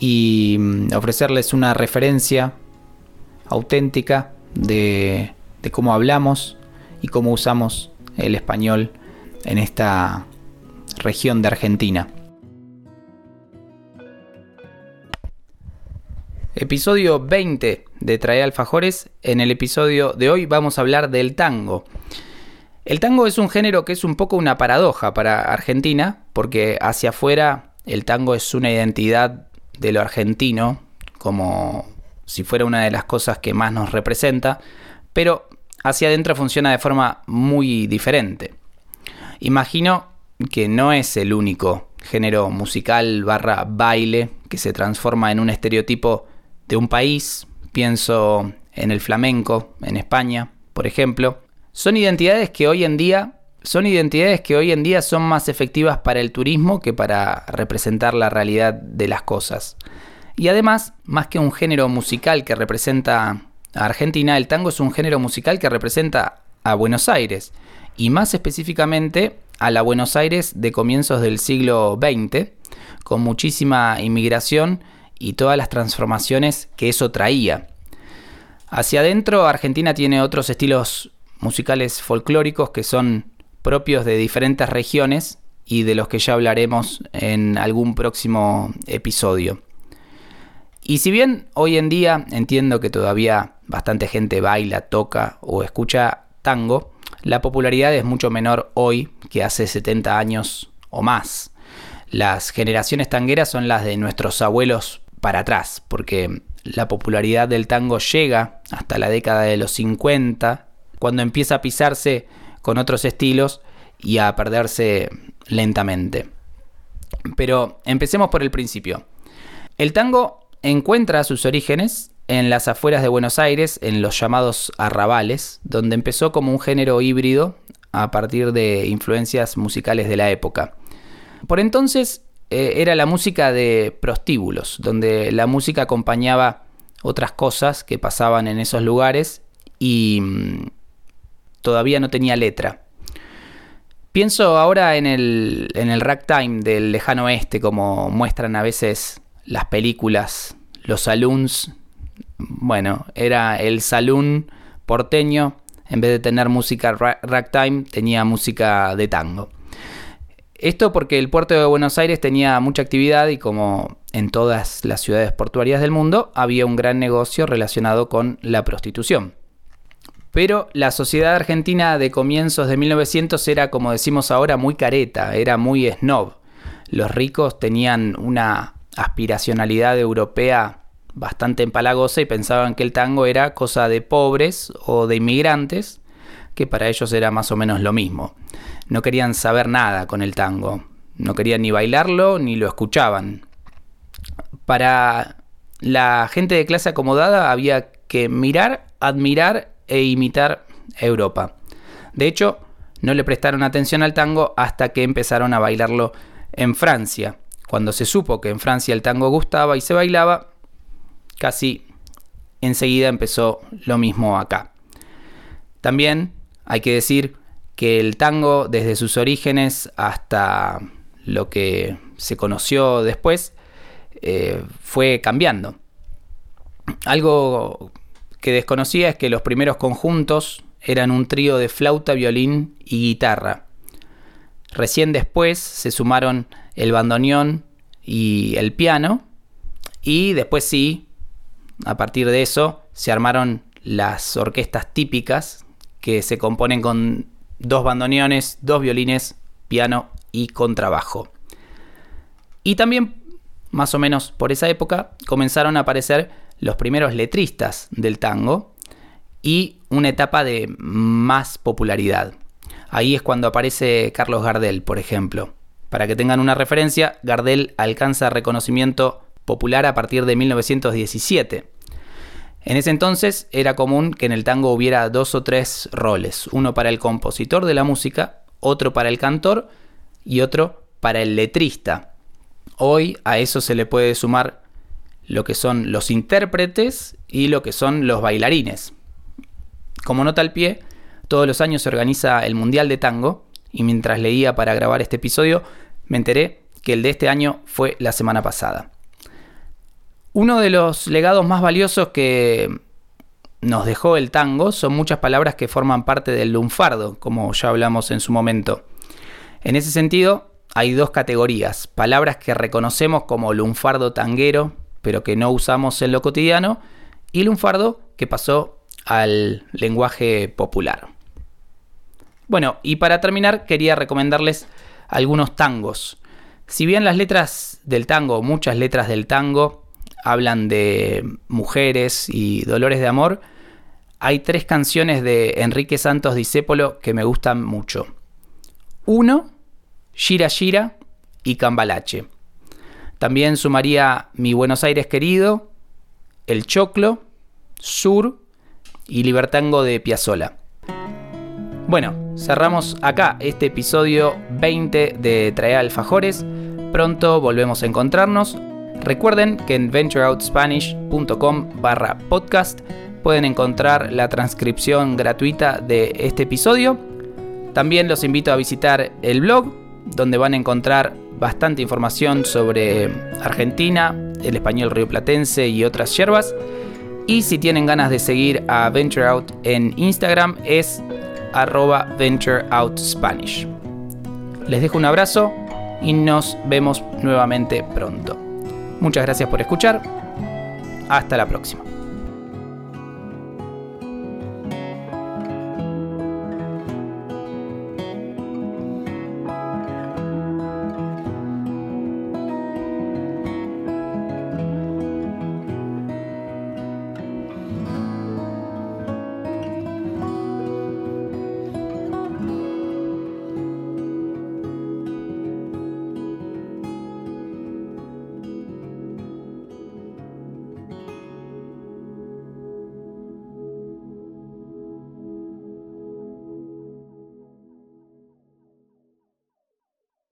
y mm, ofrecerles una referencia auténtica de, de cómo hablamos y cómo usamos el español en esta región de Argentina. Episodio 20 de Trae Alfajores. En el episodio de hoy vamos a hablar del tango. El tango es un género que es un poco una paradoja para Argentina, porque hacia afuera el tango es una identidad de lo argentino, como si fuera una de las cosas que más nos representa, pero hacia adentro funciona de forma muy diferente. Imagino que no es el único género musical barra baile que se transforma en un estereotipo de un país. Pienso en el flamenco, en España, por ejemplo, son identidades que hoy en día son identidades que hoy en día son más efectivas para el turismo que para representar la realidad de las cosas. Y además, más que un género musical que representa a Argentina, el tango es un género musical que representa a Buenos Aires, y más específicamente a la Buenos Aires de comienzos del siglo XX, con muchísima inmigración y todas las transformaciones que eso traía. Hacia adentro, Argentina tiene otros estilos musicales folclóricos que son propios de diferentes regiones y de los que ya hablaremos en algún próximo episodio. Y si bien hoy en día entiendo que todavía bastante gente baila, toca o escucha tango, la popularidad es mucho menor hoy que hace 70 años o más. Las generaciones tangueras son las de nuestros abuelos para atrás, porque la popularidad del tango llega hasta la década de los 50 cuando empieza a pisarse con otros estilos y a perderse lentamente. Pero empecemos por el principio. El tango encuentra sus orígenes en las afueras de Buenos Aires, en los llamados arrabales, donde empezó como un género híbrido a partir de influencias musicales de la época. Por entonces eh, era la música de prostíbulos, donde la música acompañaba otras cosas que pasaban en esos lugares y mm, todavía no tenía letra. Pienso ahora en el, en el ragtime del lejano oeste, como muestran a veces las películas, los saloons. Bueno, era el saloon porteño, en vez de tener música ragtime, tenía música de tango. Esto porque el puerto de Buenos Aires tenía mucha actividad y como en todas las ciudades portuarias del mundo, había un gran negocio relacionado con la prostitución. Pero la sociedad argentina de comienzos de 1900 era, como decimos ahora, muy careta, era muy snob. Los ricos tenían una aspiracionalidad europea bastante empalagosa y pensaban que el tango era cosa de pobres o de inmigrantes, que para ellos era más o menos lo mismo. No querían saber nada con el tango, no querían ni bailarlo ni lo escuchaban. Para la gente de clase acomodada había que mirar, admirar e imitar Europa. De hecho, no le prestaron atención al tango hasta que empezaron a bailarlo en Francia. Cuando se supo que en Francia el tango gustaba y se bailaba, casi enseguida empezó lo mismo acá. También hay que decir que el tango desde sus orígenes hasta lo que se conoció después eh, fue cambiando. Algo que desconocía es que los primeros conjuntos eran un trío de flauta, violín y guitarra. Recién después se sumaron el bandoneón y el piano y después sí, a partir de eso, se armaron las orquestas típicas que se componen con dos bandoneones, dos violines, piano y contrabajo. Y también, más o menos por esa época, comenzaron a aparecer los primeros letristas del tango y una etapa de más popularidad. Ahí es cuando aparece Carlos Gardel, por ejemplo. Para que tengan una referencia, Gardel alcanza reconocimiento popular a partir de 1917. En ese entonces era común que en el tango hubiera dos o tres roles, uno para el compositor de la música, otro para el cantor y otro para el letrista. Hoy a eso se le puede sumar lo que son los intérpretes y lo que son los bailarines. Como nota al pie, todos los años se organiza el Mundial de Tango y mientras leía para grabar este episodio me enteré que el de este año fue la semana pasada. Uno de los legados más valiosos que nos dejó el tango son muchas palabras que forman parte del lunfardo, como ya hablamos en su momento. En ese sentido, hay dos categorías, palabras que reconocemos como lunfardo tanguero, pero que no usamos en lo cotidiano, y lunfardo que pasó al lenguaje popular. Bueno, y para terminar quería recomendarles algunos tangos. Si bien las letras del tango, muchas letras del tango, hablan de mujeres y dolores de amor, hay tres canciones de Enrique Santos Discépolo que me gustan mucho. Uno, Gira Gira y Cambalache. También sumaría Mi Buenos Aires querido, El Choclo, Sur y Libertango de Piazzola. Bueno, cerramos acá este episodio 20 de Trae Alfajores. Pronto volvemos a encontrarnos. Recuerden que en ventureoutspanish.com barra podcast pueden encontrar la transcripción gratuita de este episodio. También los invito a visitar el blog, donde van a encontrar bastante información sobre Argentina, el español rioplatense y otras yerbas. Y si tienen ganas de seguir a Venture Out en Instagram es arroba ventureoutspanish. Les dejo un abrazo y nos vemos nuevamente pronto. Muchas gracias por escuchar. Hasta la próxima.